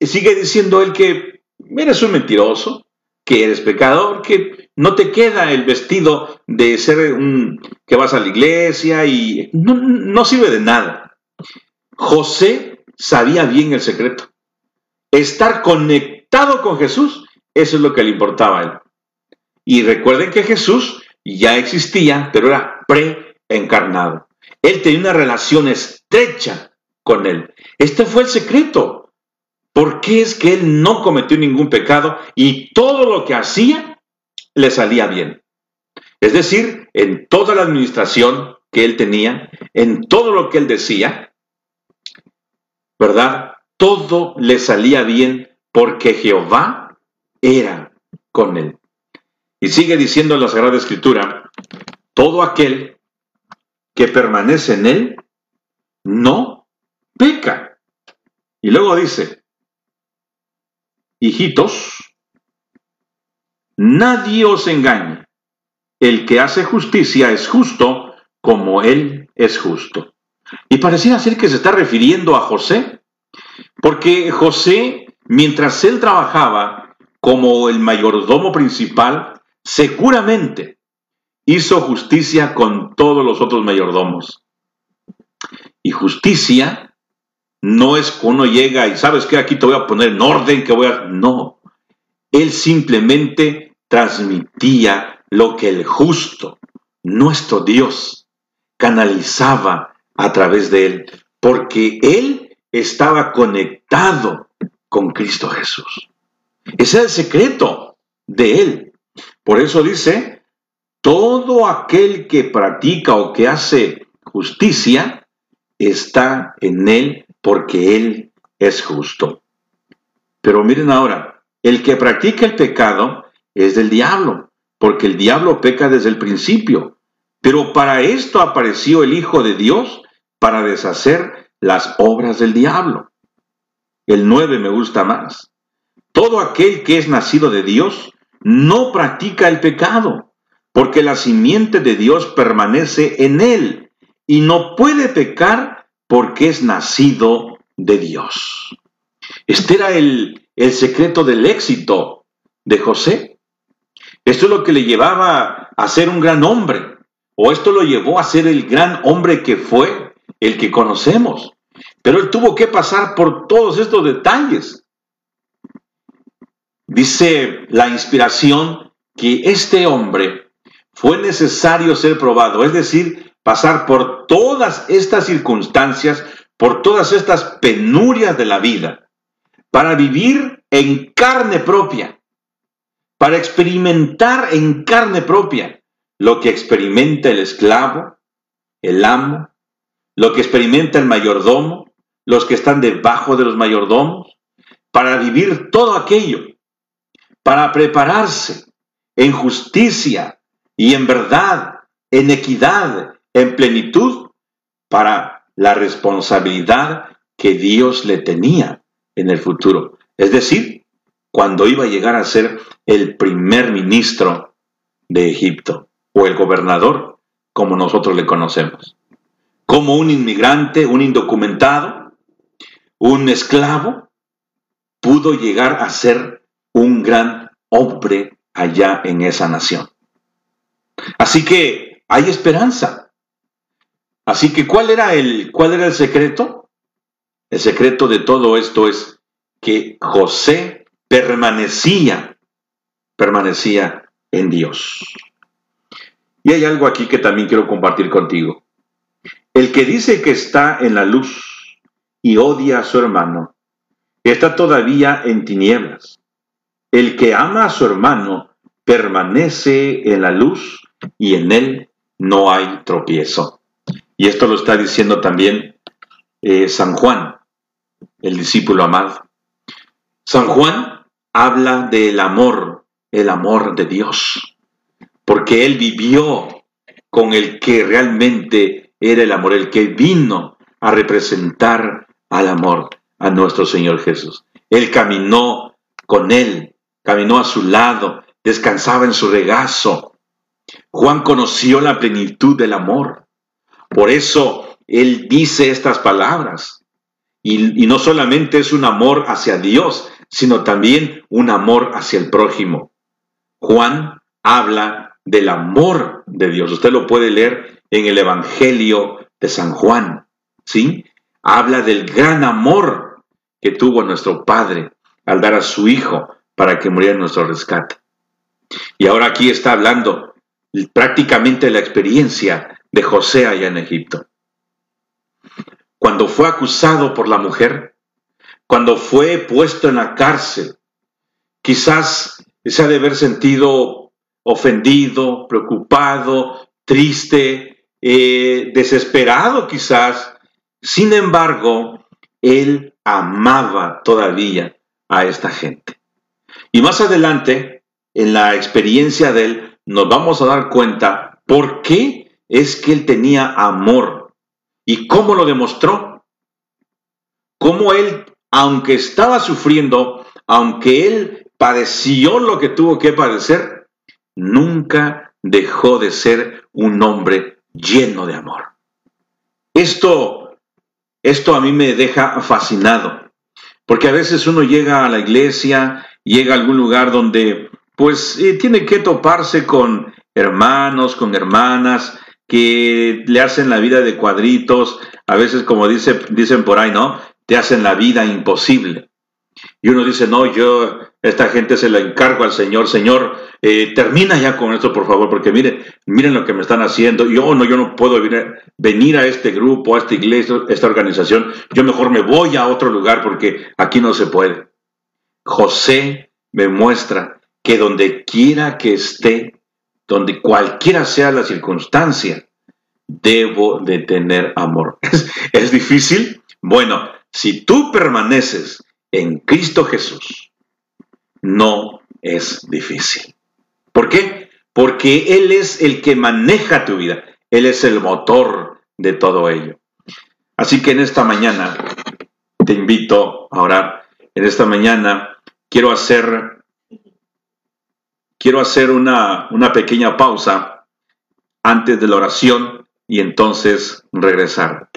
sigue diciendo él que eres un mentiroso, que eres pecador, que no te queda el vestido de ser un que vas a la iglesia y no, no sirve de nada. José sabía bien el secreto. Estar conectado con Jesús, eso es lo que le importaba a él. Y recuerden que Jesús ya existía, pero era preencarnado. Él tenía una relación estrecha con él. Este fue el secreto. ¿Por qué es que él no cometió ningún pecado y todo lo que hacía le salía bien? Es decir, en toda la administración que él tenía, en todo lo que él decía, ¿verdad? Todo le salía bien porque Jehová era con él. Y sigue diciendo la Sagrada Escritura, todo aquel que permanece en él no peca. Y luego dice, hijitos, nadie os engañe. El que hace justicia es justo como él es justo. Y parecía ser que se está refiriendo a José, porque José, mientras él trabajaba como el mayordomo principal, seguramente hizo justicia con todos los otros mayordomos. Y justicia no es que uno llega y sabes que aquí te voy a poner en orden, que voy a... No, él simplemente transmitía lo que el justo, nuestro Dios, canalizaba a través de él, porque él estaba conectado con Cristo Jesús. Ese es el secreto de él. Por eso dice, todo aquel que practica o que hace justicia está en él porque él es justo. Pero miren ahora, el que practica el pecado es del diablo, porque el diablo peca desde el principio. Pero para esto apareció el Hijo de Dios, para deshacer las obras del diablo. El 9 me gusta más. Todo aquel que es nacido de Dios no practica el pecado, porque la simiente de Dios permanece en él y no puede pecar porque es nacido de Dios. Este era el, el secreto del éxito de José. Esto es lo que le llevaba a ser un gran hombre, o esto lo llevó a ser el gran hombre que fue, el que conocemos. Pero él tuvo que pasar por todos estos detalles. Dice la inspiración que este hombre fue necesario ser probado, es decir, pasar por todas estas circunstancias, por todas estas penurias de la vida, para vivir en carne propia, para experimentar en carne propia lo que experimenta el esclavo, el amo, lo que experimenta el mayordomo, los que están debajo de los mayordomos, para vivir todo aquello para prepararse en justicia y en verdad, en equidad, en plenitud, para la responsabilidad que Dios le tenía en el futuro. Es decir, cuando iba a llegar a ser el primer ministro de Egipto o el gobernador, como nosotros le conocemos. Como un inmigrante, un indocumentado, un esclavo, pudo llegar a ser un gran hombre allá en esa nación. Así que hay esperanza. Así que ¿cuál era el cuál era el secreto? El secreto de todo esto es que José permanecía permanecía en Dios. Y hay algo aquí que también quiero compartir contigo. El que dice que está en la luz y odia a su hermano, está todavía en tinieblas. El que ama a su hermano permanece en la luz y en él no hay tropiezo. Y esto lo está diciendo también eh, San Juan, el discípulo amado. San Juan habla del amor, el amor de Dios, porque él vivió con el que realmente era el amor, el que vino a representar al amor a nuestro Señor Jesús. Él caminó con él, caminó a su lado, descansaba en su regazo. Juan conoció la plenitud del amor. Por eso él dice estas palabras. Y, no solamente es un amor hacia Dios, sino también un amor hacia el prójimo. Juan habla del amor de Dios. Usted lo puede leer en el Evangelio de San Juan, ¿sí? Habla del gran amor que tuvo nuestro Padre al dar a su Hijo para que muriera en nuestro rescate. Y ahora aquí está hablando prácticamente la experiencia de José allá en Egipto. Cuando fue acusado por la mujer, cuando fue puesto en la cárcel, quizás se ha de haber sentido ofendido, preocupado, triste, eh, desesperado quizás. Sin embargo, él amaba todavía a esta gente. Y más adelante, en la experiencia de él, nos vamos a dar cuenta por qué es que él tenía amor y cómo lo demostró. Cómo él, aunque estaba sufriendo, aunque él padeció lo que tuvo que padecer, nunca dejó de ser un hombre lleno de amor. Esto, esto a mí me deja fascinado, porque a veces uno llega a la iglesia, llega a algún lugar donde pues eh, tiene que toparse con hermanos, con hermanas que le hacen la vida de cuadritos, a veces como dice, dicen por ahí, ¿no? Te hacen la vida imposible. Y uno dice, no, yo, esta gente se la encargo al Señor, Señor, eh, termina ya con esto, por favor, porque miren, miren lo que me están haciendo. Yo no, yo no puedo venir, venir a este grupo, a esta iglesia, a esta organización. Yo mejor me voy a otro lugar porque aquí no se puede. José me muestra que donde quiera que esté, donde cualquiera sea la circunstancia, debo de tener amor. ¿Es, difícil? Bueno, si tú permaneces en Cristo Jesús, no es difícil. ¿Por qué? Porque Él es el que maneja tu vida. Él es el motor de todo ello. Así que en esta mañana te invito a orar. En esta mañana quiero hacer, quiero hacer una, una pequeña pausa antes de la oración y entonces regresar.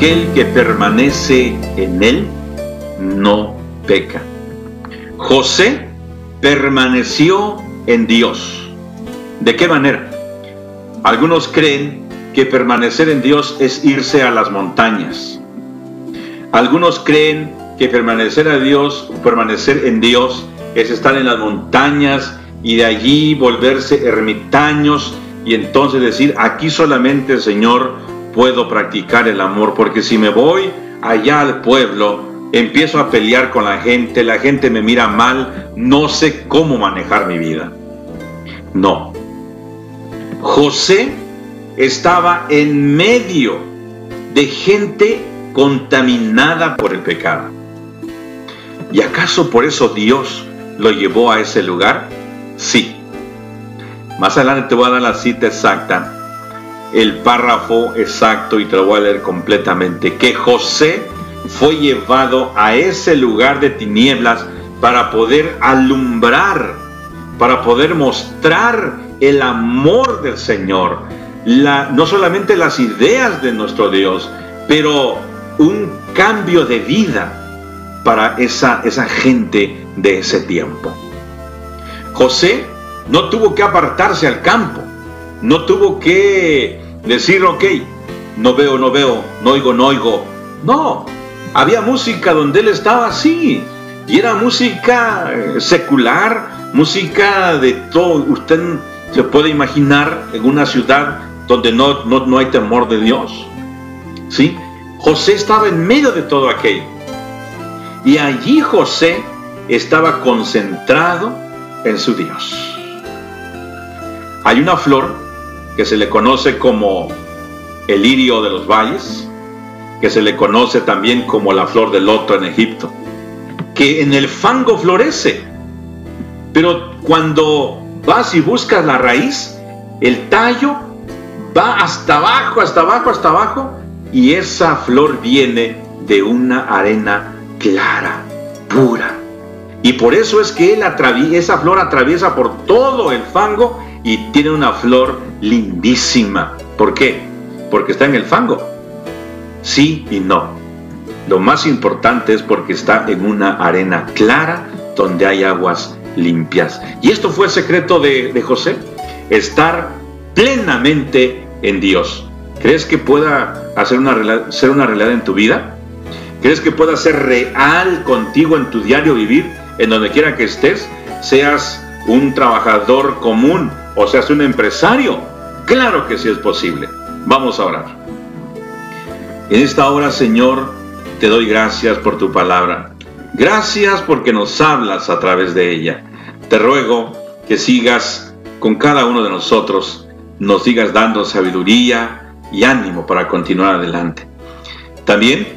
Que permanece en él no peca. José permaneció en Dios. ¿De qué manera? Algunos creen que permanecer en Dios es irse a las montañas. Algunos creen que permanecer a Dios, permanecer en Dios es estar en las montañas y de allí volverse ermitaños y entonces decir, aquí solamente el Señor puedo practicar el amor, porque si me voy allá al pueblo, empiezo a pelear con la gente, la gente me mira mal, no sé cómo manejar mi vida. No. José estaba en medio de gente contaminada por el pecado. ¿Y acaso por eso Dios lo llevó a ese lugar? Sí. Más adelante te voy a dar la cita exacta el párrafo exacto y te lo voy a leer completamente, que José fue llevado a ese lugar de tinieblas para poder alumbrar, para poder mostrar el amor del Señor, no solamente las ideas de nuestro Dios, pero un cambio de vida para esa, esa gente de ese tiempo. José no tuvo que apartarse al campo, no tuvo que decir, ok, no veo, no veo, no oigo, no oigo. No, había música donde él estaba así. Y era música eh, secular, música de todo. Usted se puede imaginar en una ciudad donde no, no, no hay temor de Dios. ¿Sí? José estaba en medio de todo aquello. Y allí José estaba concentrado en su Dios. Hay una flor que se le conoce como el lirio de los valles, que se le conoce también como la flor del loto en Egipto, que en el fango florece. Pero cuando vas y buscas la raíz, el tallo va hasta abajo, hasta abajo, hasta abajo, y esa flor viene de una arena clara, pura. Y por eso es que esa flor atraviesa por todo el fango y tiene una flor lindísima. ¿Por qué? Porque está en el fango. Sí y no. Lo más importante es porque está en una arena clara donde hay aguas limpias. Y esto fue el secreto de, José, estar plenamente en Dios. ¿Crees que pueda hacer una, ser una realidad en tu vida? ¿Crees que pueda ser real contigo en tu diario vivir, en donde quiera que estés? Seas un trabajador común o seas un empresario. Claro que sí es posible. Vamos a orar. En esta hora, Señor, te doy gracias por tu palabra. Gracias porque nos hablas a través de ella. Te ruego que sigas con cada uno de nosotros, nos sigas dando sabiduría y ánimo para continuar adelante. También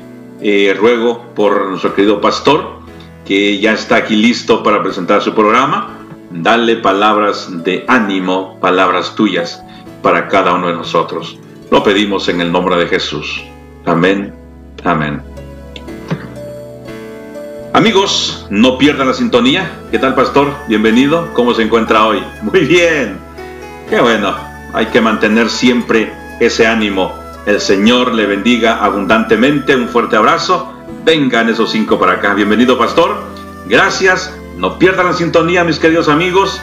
eh, ruego por nuestro querido pastor, que ya está aquí listo para presentar su programa. Dale palabras de ánimo, palabras tuyas para cada uno de nosotros. Lo pedimos en el nombre de Jesús. Amén. Amén. Amigos, no pierdan la sintonía. ¿Qué tal, pastor? Bienvenido. ¿Cómo se encuentra hoy? Muy bien. Qué bueno. Hay que mantener siempre ese ánimo. El Señor le bendiga abundantemente. Un fuerte abrazo. Vengan esos cinco para acá. Bienvenido, pastor. Gracias. No pierdan la sintonía, mis queridos amigos.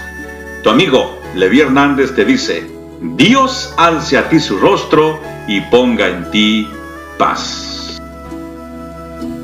Tu amigo Levi Hernández te dice, Dios alce a ti su rostro y ponga en ti paz.